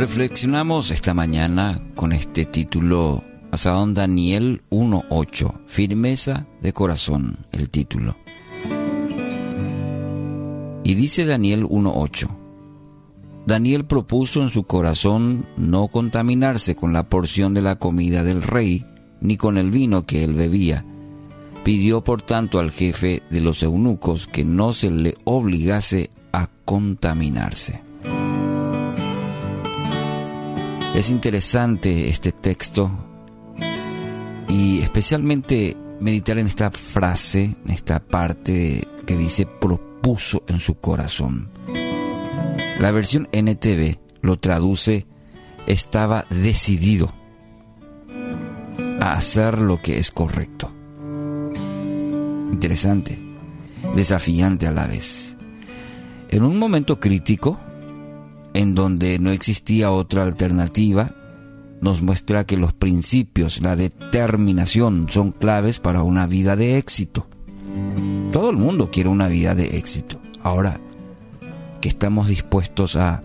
Reflexionamos esta mañana con este título basado en Daniel 1.8, Firmeza de corazón, el título. Y dice Daniel 1.8, Daniel propuso en su corazón no contaminarse con la porción de la comida del rey, ni con el vino que él bebía. Pidió por tanto al jefe de los eunucos que no se le obligase a contaminarse. Es interesante este texto y especialmente meditar en esta frase, en esta parte que dice propuso en su corazón. La versión NTV lo traduce estaba decidido a hacer lo que es correcto. Interesante, desafiante a la vez. En un momento crítico, en donde no existía otra alternativa, nos muestra que los principios, la determinación son claves para una vida de éxito. Todo el mundo quiere una vida de éxito. Ahora, que estamos dispuestos a,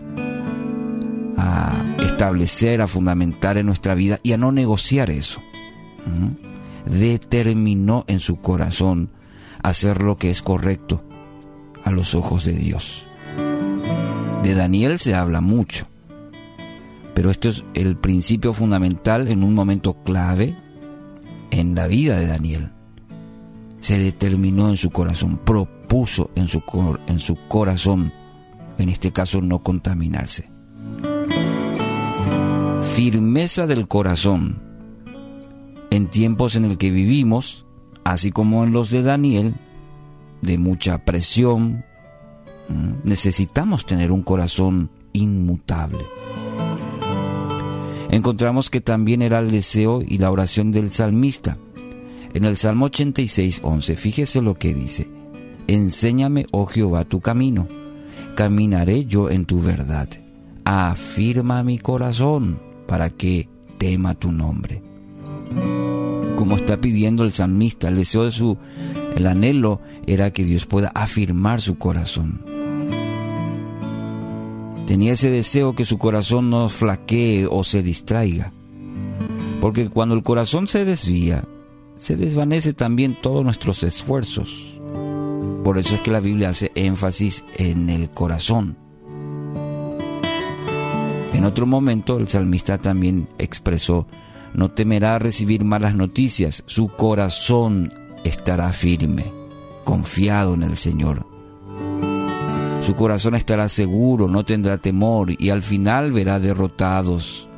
establecer, a fundamentar en nuestra vida y a no negociar eso. Determinó en su corazón hacer lo que es correcto a los ojos de Dios. De Daniel se habla mucho, pero esto es el principio fundamental en un momento clave en la vida de Daniel. Se determinó en su corazón, propuso en su, en su corazón, en este caso no contaminarse. Firmeza del corazón en tiempos en el que vivimos, así como en los de Daniel, de mucha presión, necesitamos tener un corazón inmutable. Encontramos que también era el deseo y la oración del salmista. En el Salmo 86, 11, fíjese lo que dice. Enséñame, oh Jehová, tu camino. Caminaré yo en tu verdad. Afirma mi corazón para que tema tu nombre. Como está pidiendo el salmista, el deseo de su, el anhelo era que Dios pueda afirmar su corazón. Tenía ese deseo que su corazón no flaquee o se distraiga. Porque cuando el corazón se desvía, se desvanece también todos nuestros esfuerzos. Por eso es que la Biblia hace énfasis en el corazón. En otro momento el salmista también expresó, no temerá recibir malas noticias, su corazón estará firme, confiado en el Señor. Su corazón estará seguro, no tendrá temor y al final verá derrotados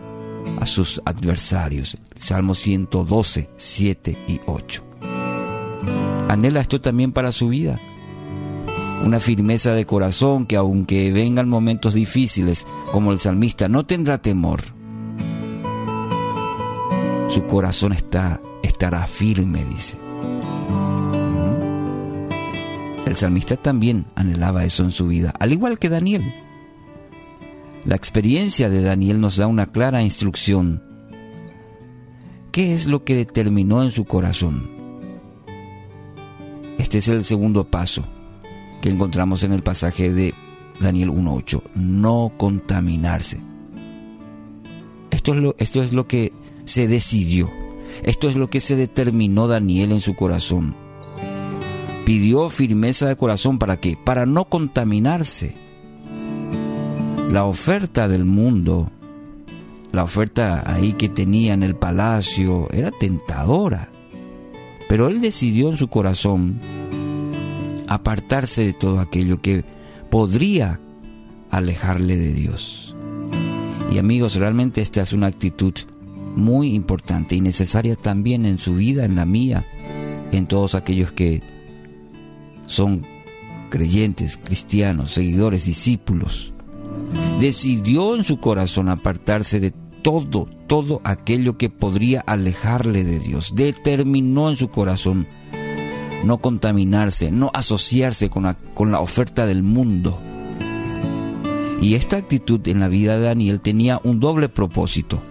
a sus adversarios. Salmo 112, 7 y 8. Anhela esto también para su vida. Una firmeza de corazón que aunque vengan momentos difíciles, como el salmista, no tendrá temor. Su corazón está, estará firme, dice. El salmista también anhelaba eso en su vida, al igual que Daniel. La experiencia de Daniel nos da una clara instrucción. ¿Qué es lo que determinó en su corazón? Este es el segundo paso que encontramos en el pasaje de Daniel 1.8. No contaminarse. Esto es, lo, esto es lo que se decidió. Esto es lo que se determinó Daniel en su corazón pidió firmeza de corazón para qué? Para no contaminarse. La oferta del mundo, la oferta ahí que tenía en el palacio, era tentadora. Pero él decidió en su corazón apartarse de todo aquello que podría alejarle de Dios. Y amigos, realmente esta es una actitud muy importante y necesaria también en su vida, en la mía, en todos aquellos que son creyentes, cristianos, seguidores, discípulos. Decidió en su corazón apartarse de todo, todo aquello que podría alejarle de Dios. Determinó en su corazón no contaminarse, no asociarse con la, con la oferta del mundo. Y esta actitud en la vida de Daniel tenía un doble propósito.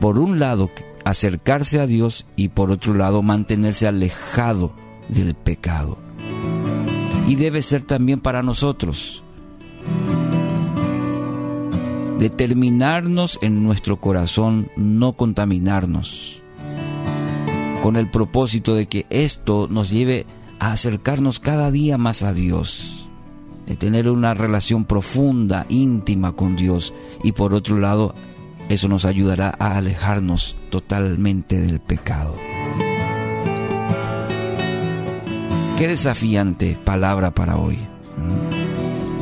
Por un lado, acercarse a Dios y por otro lado, mantenerse alejado del pecado y debe ser también para nosotros. determinarnos en nuestro corazón no contaminarnos, con el propósito de que esto nos lleve a acercarnos cada día más a Dios, de tener una relación profunda, íntima con Dios y por otro lado, eso nos ayudará a alejarnos totalmente del pecado. Qué desafiante palabra para hoy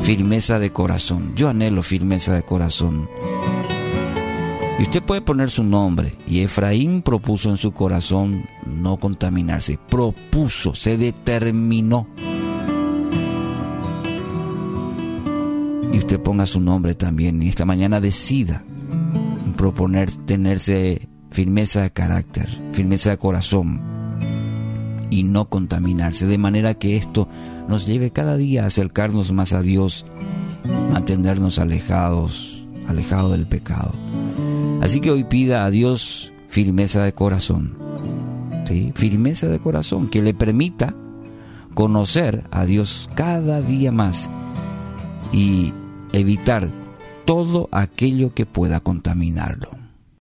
firmeza de corazón. Yo anhelo firmeza de corazón. Y usted puede poner su nombre. Y Efraín propuso en su corazón no contaminarse. Propuso, se determinó. Y usted ponga su nombre también. Y esta mañana decida proponer tenerse firmeza de carácter, firmeza de corazón y no contaminarse. De manera que esto nos lleve cada día a acercarnos más a Dios, mantenernos alejados, alejados del pecado. Así que hoy pida a Dios firmeza de corazón, ¿sí? firmeza de corazón que le permita conocer a Dios cada día más y evitar todo aquello que pueda contaminarlo.